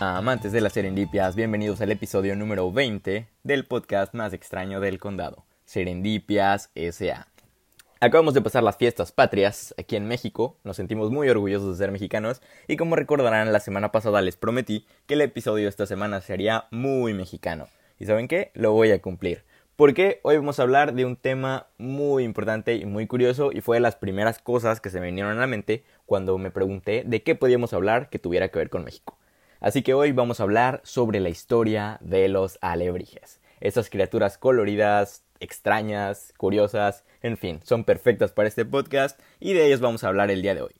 Amantes de las serendipias, bienvenidos al episodio número 20 del podcast más extraño del condado, Serendipias SA. Acabamos de pasar las fiestas patrias aquí en México, nos sentimos muy orgullosos de ser mexicanos y como recordarán la semana pasada les prometí que el episodio de esta semana sería muy mexicano. ¿Y saben qué? Lo voy a cumplir. Porque hoy vamos a hablar de un tema muy importante y muy curioso y fue de las primeras cosas que se me vinieron a la mente cuando me pregunté de qué podíamos hablar que tuviera que ver con México. Así que hoy vamos a hablar sobre la historia de los alebrijes. Esas criaturas coloridas, extrañas, curiosas, en fin, son perfectas para este podcast y de ellas vamos a hablar el día de hoy.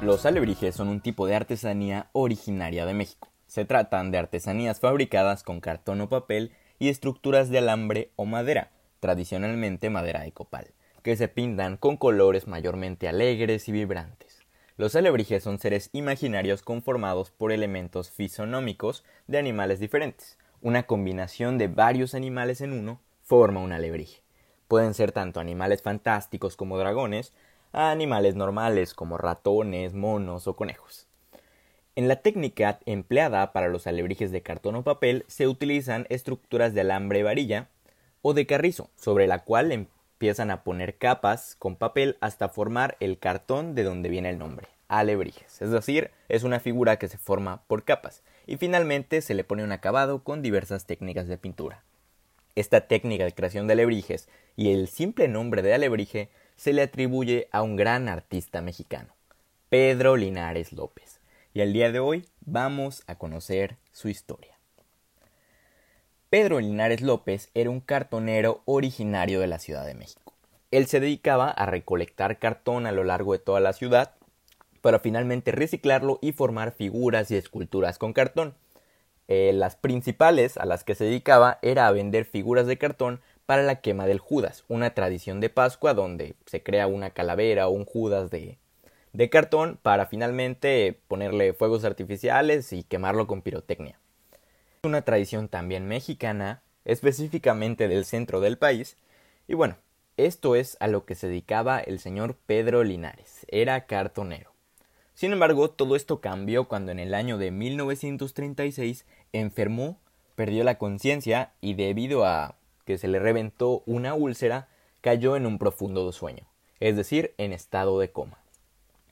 Los alebrijes son un tipo de artesanía originaria de México. Se tratan de artesanías fabricadas con cartón o papel y estructuras de alambre o madera, tradicionalmente madera de copal, que se pintan con colores mayormente alegres y vibrantes. Los alebrijes son seres imaginarios conformados por elementos fisonómicos de animales diferentes. Una combinación de varios animales en uno forma un alebrije. Pueden ser tanto animales fantásticos como dragones, a animales normales como ratones, monos o conejos. En la técnica empleada para los alebrijes de cartón o papel se utilizan estructuras de alambre varilla o de carrizo, sobre la cual empiezan a poner capas con papel hasta formar el cartón de donde viene el nombre, alebrijes. Es decir, es una figura que se forma por capas y finalmente se le pone un acabado con diversas técnicas de pintura. Esta técnica de creación de alebrijes y el simple nombre de alebrije se le atribuye a un gran artista mexicano, Pedro Linares López y el día de hoy vamos a conocer su historia. Pedro Linares López era un cartonero originario de la Ciudad de México. Él se dedicaba a recolectar cartón a lo largo de toda la ciudad para finalmente reciclarlo y formar figuras y esculturas con cartón. Eh, las principales a las que se dedicaba era a vender figuras de cartón para la quema del Judas, una tradición de Pascua donde se crea una calavera o un Judas de, de cartón para finalmente ponerle fuegos artificiales y quemarlo con pirotecnia. Una tradición también mexicana, específicamente del centro del país, y bueno, esto es a lo que se dedicaba el señor Pedro Linares, era cartonero. Sin embargo, todo esto cambió cuando en el año de 1936 enfermó, perdió la conciencia y debido a que se le reventó una úlcera, cayó en un profundo sueño, es decir, en estado de coma.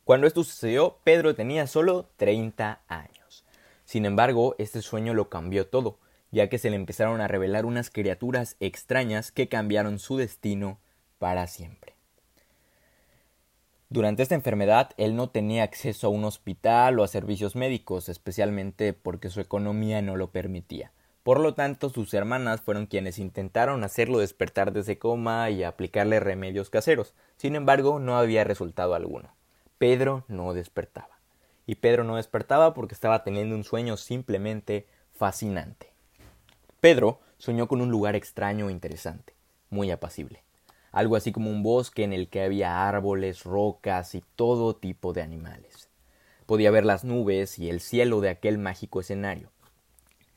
Cuando esto sucedió, Pedro tenía solo 30 años. Sin embargo, este sueño lo cambió todo, ya que se le empezaron a revelar unas criaturas extrañas que cambiaron su destino para siempre. Durante esta enfermedad, él no tenía acceso a un hospital o a servicios médicos, especialmente porque su economía no lo permitía. Por lo tanto, sus hermanas fueron quienes intentaron hacerlo despertar de ese coma y aplicarle remedios caseros. Sin embargo, no había resultado alguno. Pedro no despertaba. Y Pedro no despertaba porque estaba teniendo un sueño simplemente fascinante. Pedro soñó con un lugar extraño e interesante, muy apacible, algo así como un bosque en el que había árboles, rocas y todo tipo de animales. Podía ver las nubes y el cielo de aquel mágico escenario.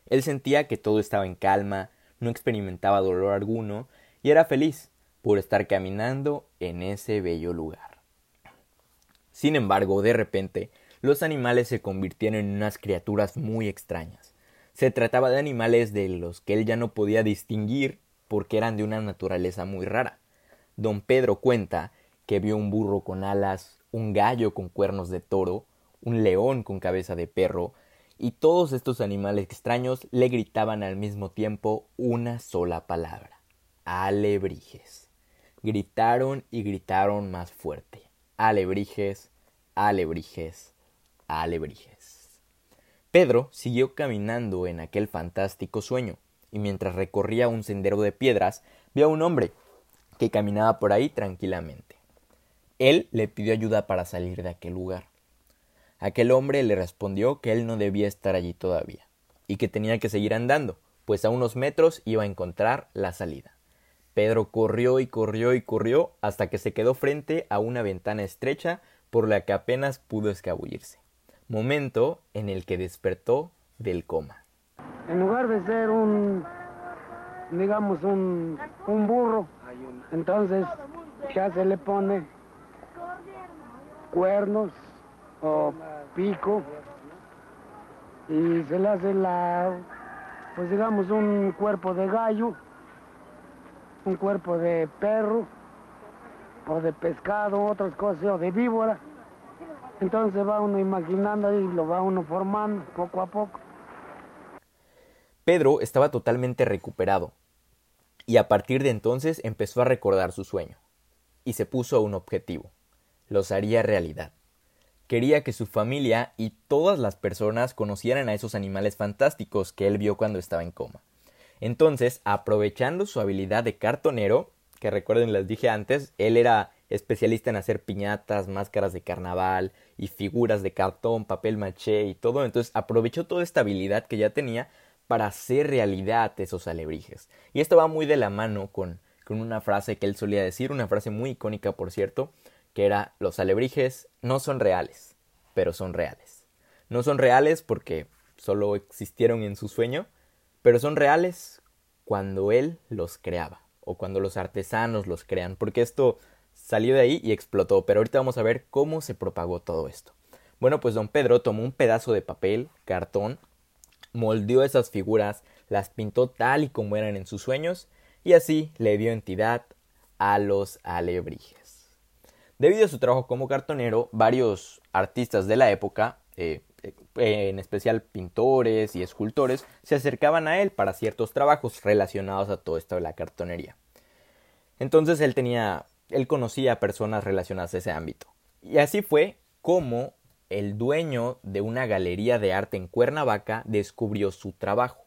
Él sentía que todo estaba en calma, no experimentaba dolor alguno y era feliz por estar caminando en ese bello lugar. Sin embargo, de repente, los animales se convirtieron en unas criaturas muy extrañas. Se trataba de animales de los que él ya no podía distinguir porque eran de una naturaleza muy rara. Don Pedro cuenta que vio un burro con alas, un gallo con cuernos de toro, un león con cabeza de perro, y todos estos animales extraños le gritaban al mismo tiempo una sola palabra alebrijes. Gritaron y gritaron más fuerte alebrijes, alebrijes, alebrijes. Pedro siguió caminando en aquel fantástico sueño, y mientras recorría un sendero de piedras, vio a un hombre que caminaba por ahí tranquilamente. Él le pidió ayuda para salir de aquel lugar. Aquel hombre le respondió que él no debía estar allí todavía, y que tenía que seguir andando, pues a unos metros iba a encontrar la salida. Pedro corrió y corrió y corrió hasta que se quedó frente a una ventana estrecha por la que apenas pudo escabullirse, momento en el que despertó del coma. En lugar de ser un, digamos, un, un burro, entonces ya se le pone cuernos o pico y se le hace la, pues digamos, un cuerpo de gallo, un cuerpo de perro o de pescado, otras cosas, o de víbora. Entonces va uno imaginando y lo va uno formando poco a poco. Pedro estaba totalmente recuperado y a partir de entonces empezó a recordar su sueño y se puso un objetivo. Los haría realidad. Quería que su familia y todas las personas conocieran a esos animales fantásticos que él vio cuando estaba en coma. Entonces, aprovechando su habilidad de cartonero, que recuerden les dije antes, él era especialista en hacer piñatas, máscaras de carnaval y figuras de cartón, papel maché y todo, entonces aprovechó toda esta habilidad que ya tenía para hacer realidad esos alebrijes. Y esto va muy de la mano con, con una frase que él solía decir, una frase muy icónica por cierto, que era los alebrijes no son reales, pero son reales. No son reales porque solo existieron en su sueño, pero son reales cuando él los creaba o cuando los artesanos los crean, porque esto salió de ahí y explotó, pero ahorita vamos a ver cómo se propagó todo esto. Bueno, pues don Pedro tomó un pedazo de papel, cartón, moldeó esas figuras, las pintó tal y como eran en sus sueños, y así le dio entidad a los alebrijes. Debido a su trabajo como cartonero, varios artistas de la época, eh, en especial pintores y escultores, se acercaban a él para ciertos trabajos relacionados a todo esto de la cartonería. Entonces él tenía, él conocía a personas relacionadas a ese ámbito. Y así fue como el dueño de una galería de arte en Cuernavaca descubrió su trabajo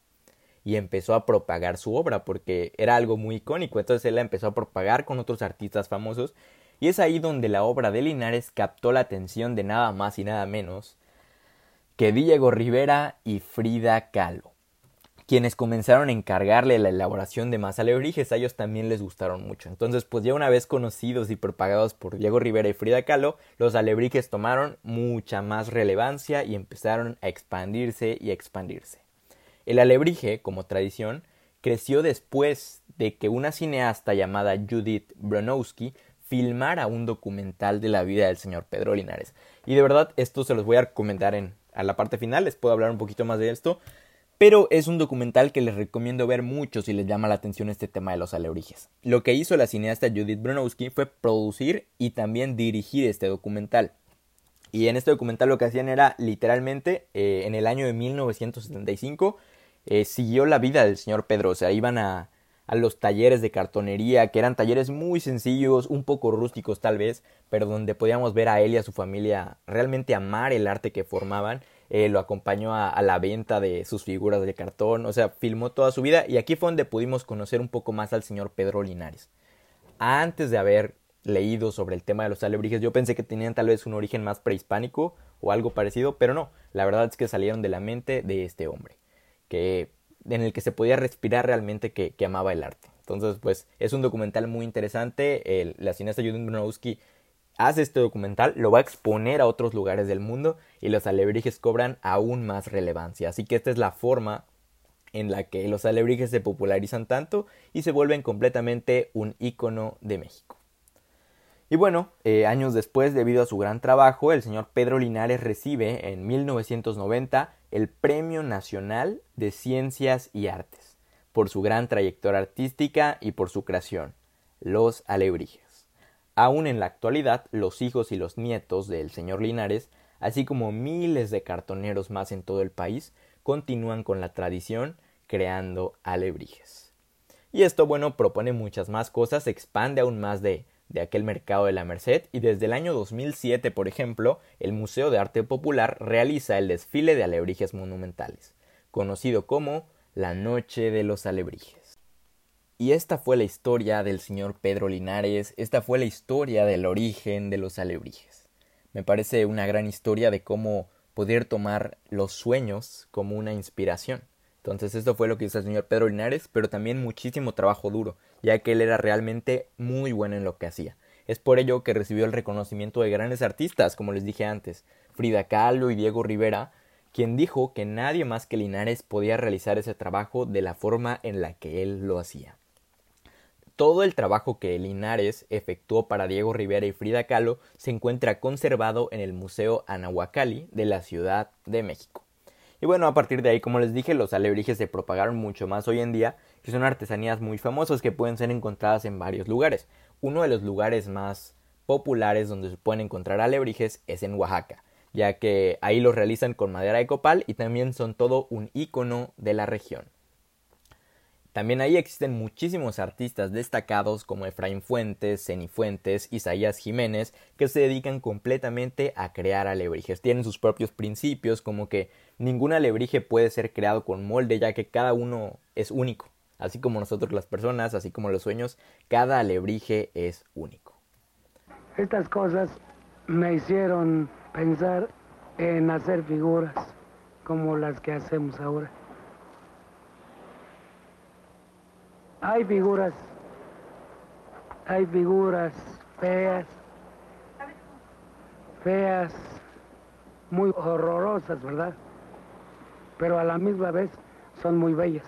y empezó a propagar su obra porque era algo muy icónico. Entonces él la empezó a propagar con otros artistas famosos y es ahí donde la obra de Linares captó la atención de nada más y nada menos que Diego Rivera y Frida Kahlo quienes comenzaron a encargarle la elaboración de más alebrijes, a ellos también les gustaron mucho. Entonces, pues ya una vez conocidos y propagados por Diego Rivera y Frida Kahlo, los alebrijes tomaron mucha más relevancia y empezaron a expandirse y expandirse. El alebrije, como tradición, creció después de que una cineasta llamada Judith Bronowski filmara un documental de la vida del señor Pedro Linares. Y de verdad, esto se los voy a comentar en a la parte final, les puedo hablar un poquito más de esto, pero es un documental que les recomiendo ver mucho si les llama la atención este tema de los alebrijes. Lo que hizo la cineasta Judith Bronowski fue producir y también dirigir este documental. Y en este documental lo que hacían era literalmente eh, en el año de 1975 eh, siguió la vida del señor Pedro. O sea, iban a, a los talleres de cartonería, que eran talleres muy sencillos, un poco rústicos tal vez, pero donde podíamos ver a él y a su familia realmente amar el arte que formaban eh, lo acompañó a, la venta de sus figuras de cartón, o sea, filmó toda su vida y aquí fue donde pudimos conocer un poco más al señor Pedro Linares. Antes de haber leído sobre el tema de los alebrijes, yo pensé que tenían tal vez un origen más prehispánico o algo parecido, pero no, la verdad es que salieron de la mente de este hombre, que en el que se podía respirar realmente que, amaba el arte. Entonces, pues es un documental muy interesante. El, la cineasta Judith Bronowski hace este documental, lo va a exponer a otros lugares del mundo y los alebrijes cobran aún más relevancia. Así que esta es la forma en la que los alebrijes se popularizan tanto y se vuelven completamente un ícono de México. Y bueno, eh, años después, debido a su gran trabajo, el señor Pedro Linares recibe en 1990 el Premio Nacional de Ciencias y Artes por su gran trayectoria artística y por su creación, Los Alebrijes. Aún en la actualidad, los hijos y los nietos del señor Linares, así como miles de cartoneros más en todo el país, continúan con la tradición creando alebrijes. Y esto, bueno, propone muchas más cosas, expande aún más de, de aquel mercado de la Merced y desde el año 2007, por ejemplo, el Museo de Arte Popular realiza el desfile de alebrijes monumentales, conocido como la Noche de los Alebrijes. Y esta fue la historia del señor Pedro Linares, esta fue la historia del origen de los alebrijes. Me parece una gran historia de cómo poder tomar los sueños como una inspiración. Entonces esto fue lo que hizo el señor Pedro Linares, pero también muchísimo trabajo duro, ya que él era realmente muy bueno en lo que hacía. Es por ello que recibió el reconocimiento de grandes artistas, como les dije antes, Frida Kahlo y Diego Rivera, quien dijo que nadie más que Linares podía realizar ese trabajo de la forma en la que él lo hacía. Todo el trabajo que Linares efectuó para Diego Rivera y Frida Kahlo se encuentra conservado en el Museo Anahuacalli de la Ciudad de México. Y bueno, a partir de ahí, como les dije, los alebrijes se propagaron mucho más hoy en día, que son artesanías muy famosas que pueden ser encontradas en varios lugares. Uno de los lugares más populares donde se pueden encontrar alebrijes es en Oaxaca, ya que ahí los realizan con madera de copal y también son todo un icono de la región. También ahí existen muchísimos artistas destacados como Efraín Fuentes, Ceni Fuentes, Isaías Jiménez, que se dedican completamente a crear alebrijes. Tienen sus propios principios, como que ningún alebrije puede ser creado con molde, ya que cada uno es único. Así como nosotros las personas, así como los sueños, cada alebrije es único. Estas cosas me hicieron pensar en hacer figuras como las que hacemos ahora. Hay figuras, hay figuras feas, feas, muy horrorosas, ¿verdad? Pero a la misma vez son muy bellas.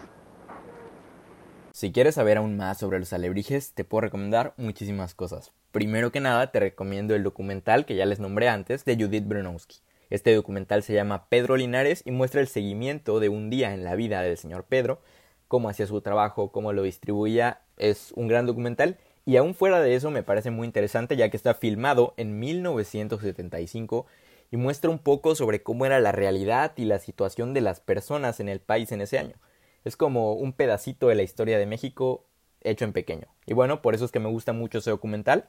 Si quieres saber aún más sobre los alebrijes, te puedo recomendar muchísimas cosas. Primero que nada, te recomiendo el documental que ya les nombré antes de Judith Bronowski. Este documental se llama Pedro Linares y muestra el seguimiento de un día en la vida del señor Pedro cómo hacía su trabajo, cómo lo distribuía. Es un gran documental y aún fuera de eso me parece muy interesante ya que está filmado en 1975 y muestra un poco sobre cómo era la realidad y la situación de las personas en el país en ese año. Es como un pedacito de la historia de México hecho en pequeño. Y bueno, por eso es que me gusta mucho ese documental.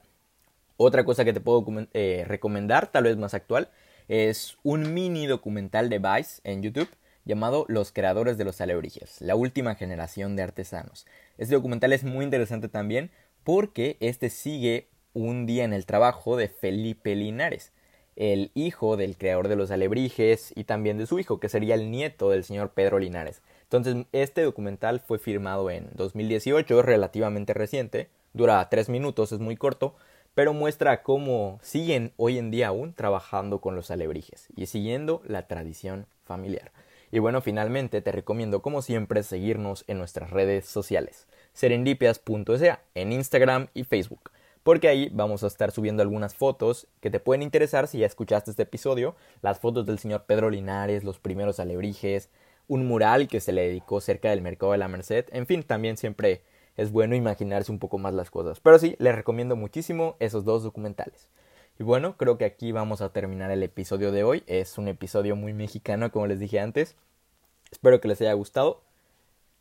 Otra cosa que te puedo eh, recomendar, tal vez más actual, es un mini documental de Vice en YouTube llamado Los creadores de los alebrijes, la última generación de artesanos. Este documental es muy interesante también porque este sigue un día en el trabajo de Felipe Linares, el hijo del creador de los alebrijes y también de su hijo, que sería el nieto del señor Pedro Linares. Entonces, este documental fue firmado en 2018, es relativamente reciente, dura tres minutos, es muy corto, pero muestra cómo siguen hoy en día aún trabajando con los alebrijes y siguiendo la tradición familiar. Y bueno, finalmente te recomiendo como siempre seguirnos en nuestras redes sociales, serendipias.sa, en Instagram y Facebook, porque ahí vamos a estar subiendo algunas fotos que te pueden interesar si ya escuchaste este episodio, las fotos del señor Pedro Linares, los primeros alebrijes, un mural que se le dedicó cerca del mercado de la Merced, en fin, también siempre es bueno imaginarse un poco más las cosas. Pero sí, les recomiendo muchísimo esos dos documentales. Y bueno, creo que aquí vamos a terminar el episodio de hoy. Es un episodio muy mexicano, como les dije antes. Espero que les haya gustado.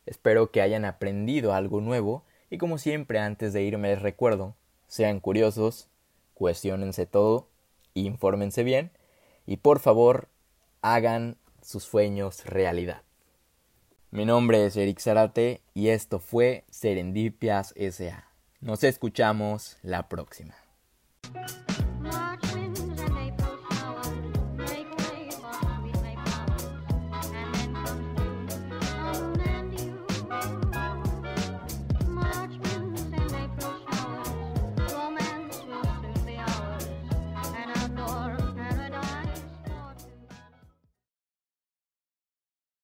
Espero que hayan aprendido algo nuevo. Y como siempre, antes de irme les recuerdo, sean curiosos, cuestionense todo, infórmense bien y por favor hagan sus sueños realidad. Mi nombre es Eric Zarate y esto fue Serendipias SA. Nos escuchamos la próxima.